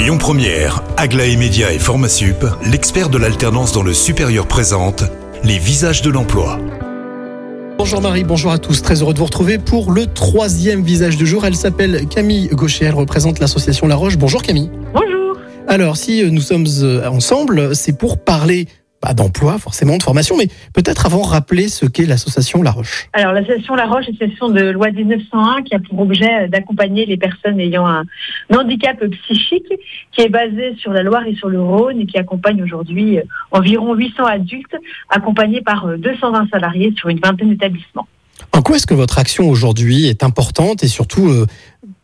Lyon Première, Aglaé Média et Formasup, l'expert de l'alternance dans le supérieur présente les visages de l'emploi. Bonjour Marie, bonjour à tous. Très heureux de vous retrouver pour le troisième visage du jour. Elle s'appelle Camille Gaucher, elle représente l'association La Roche. Bonjour Camille. Bonjour. Alors, si nous sommes euh, ensemble, c'est pour parler pas d'emploi, forcément de formation, mais peut-être avant rappeler ce qu'est l'association La Roche. Alors l'association La Roche est une association de loi 1901 qui a pour objet d'accompagner les personnes ayant un handicap psychique qui est basé sur la Loire et sur le Rhône et qui accompagne aujourd'hui environ 800 adultes accompagnés par 220 salariés sur une vingtaine d'établissements. En quoi est-ce que votre action aujourd'hui est importante et surtout euh,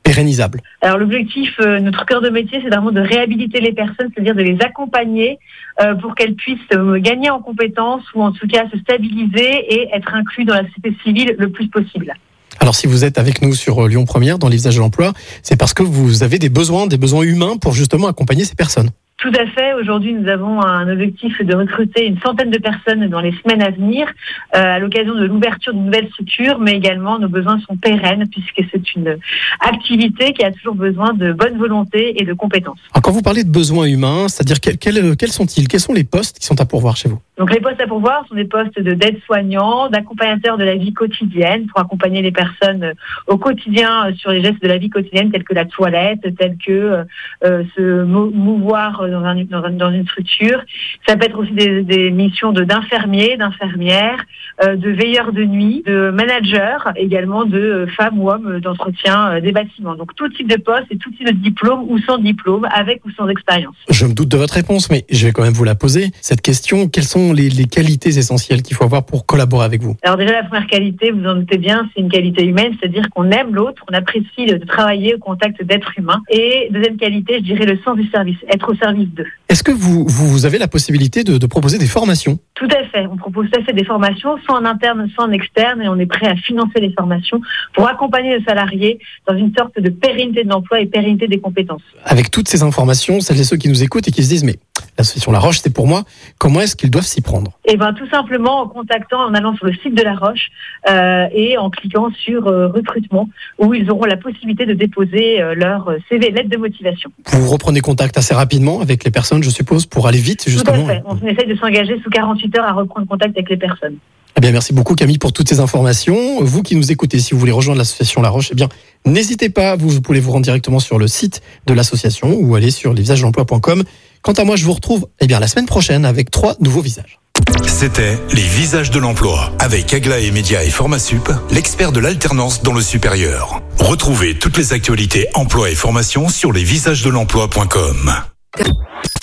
pérennisable Alors l'objectif, euh, notre cœur de métier, c'est vraiment de réhabiliter les personnes, c'est-à-dire de les accompagner euh, pour qu'elles puissent euh, gagner en compétences ou en tout cas se stabiliser et être inclus dans la société civile le plus possible. Alors si vous êtes avec nous sur Lyon Première dans les visages de l'emploi, c'est parce que vous avez des besoins, des besoins humains pour justement accompagner ces personnes. Tout à fait. Aujourd'hui, nous avons un objectif de recruter une centaine de personnes dans les semaines à venir, euh, à l'occasion de l'ouverture d'une nouvelle structure, mais également nos besoins sont pérennes puisque c'est une activité qui a toujours besoin de bonne volonté et de compétences. Quand vous parlez de besoins humains, c'est-à-dire quels, quels sont-ils? Quels sont les postes qui sont à pourvoir chez vous? Donc les postes à pourvoir sont des postes de d'aide-soignants, d'accompagnateurs de la vie quotidienne pour accompagner les personnes au quotidien sur les gestes de la vie quotidienne tels que la toilette, tels que euh, se mouvoir dans, un, dans, une structure. Ça peut être aussi des, des missions de d'infirmiers, d'infirmières, euh, de veilleurs de nuit, de managers, également de femmes ou hommes d'entretien euh, des bâtiments. Donc tout type de poste et tout type de diplôme ou sans diplôme, avec ou sans expérience. Je me doute de votre réponse, mais je vais quand même vous la poser. Cette question, quelles sont les, les qualités essentielles qu'il faut avoir pour collaborer avec vous? Alors déjà, la première qualité, vous en doutez bien, c'est une qualité humaine, c'est-à-dire qu'on aime l'autre, on apprécie de travailler au contact d'êtres humains. Et deuxième qualité, je dirais le sens du service, être au service d'eux. Est-ce que vous, vous avez la possibilité de, de proposer des formations? Tout à fait. On propose tout à fait des formations, soit en interne, soit en externe, et on est prêt à financer les formations pour accompagner les salariés dans une sorte de pérennité de l'emploi et pérennité des compétences. Avec toutes ces informations, celles et ceux qui nous écoutent et qui se disent mais l'association La Roche, c'est pour moi. Comment est-ce qu'ils doivent s'y prendre? Eh ben, tout simplement en contactant, en allant sur le site de La Roche euh, et en cliquant sur euh, recrutement, où ils auront la possibilité de déposer euh, leur CV, lettre de motivation. Vous reprenez contact assez rapidement avec les personnes, je suppose, pour aller vite, justement. Tout à fait. On essaye de s'engager sous 48 heures à reprendre contact avec les personnes. Eh bien, merci beaucoup Camille pour toutes ces informations. Vous qui nous écoutez, si vous voulez rejoindre l'association La Roche, eh bien, n'hésitez pas. Vous, vous pouvez vous rendre directement sur le site de l'association ou aller sur lesvisagesdemploi.com. Quant à moi, je vous retrouve eh bien, la semaine prochaine avec trois nouveaux visages. C'était Les Visages de l'Emploi avec Aglaé Média et Formasup, l'expert de l'alternance dans le supérieur. Retrouvez toutes les actualités emploi et formation sur lesvisagesdelemploi.com.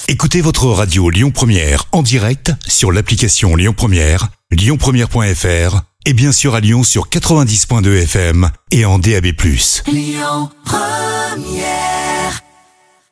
Écoutez votre radio Lyon Première en direct sur l'application Lyon Première, lyonpremière.fr et bien sûr à Lyon sur 90.2 FM et en DAB+. Lyon Première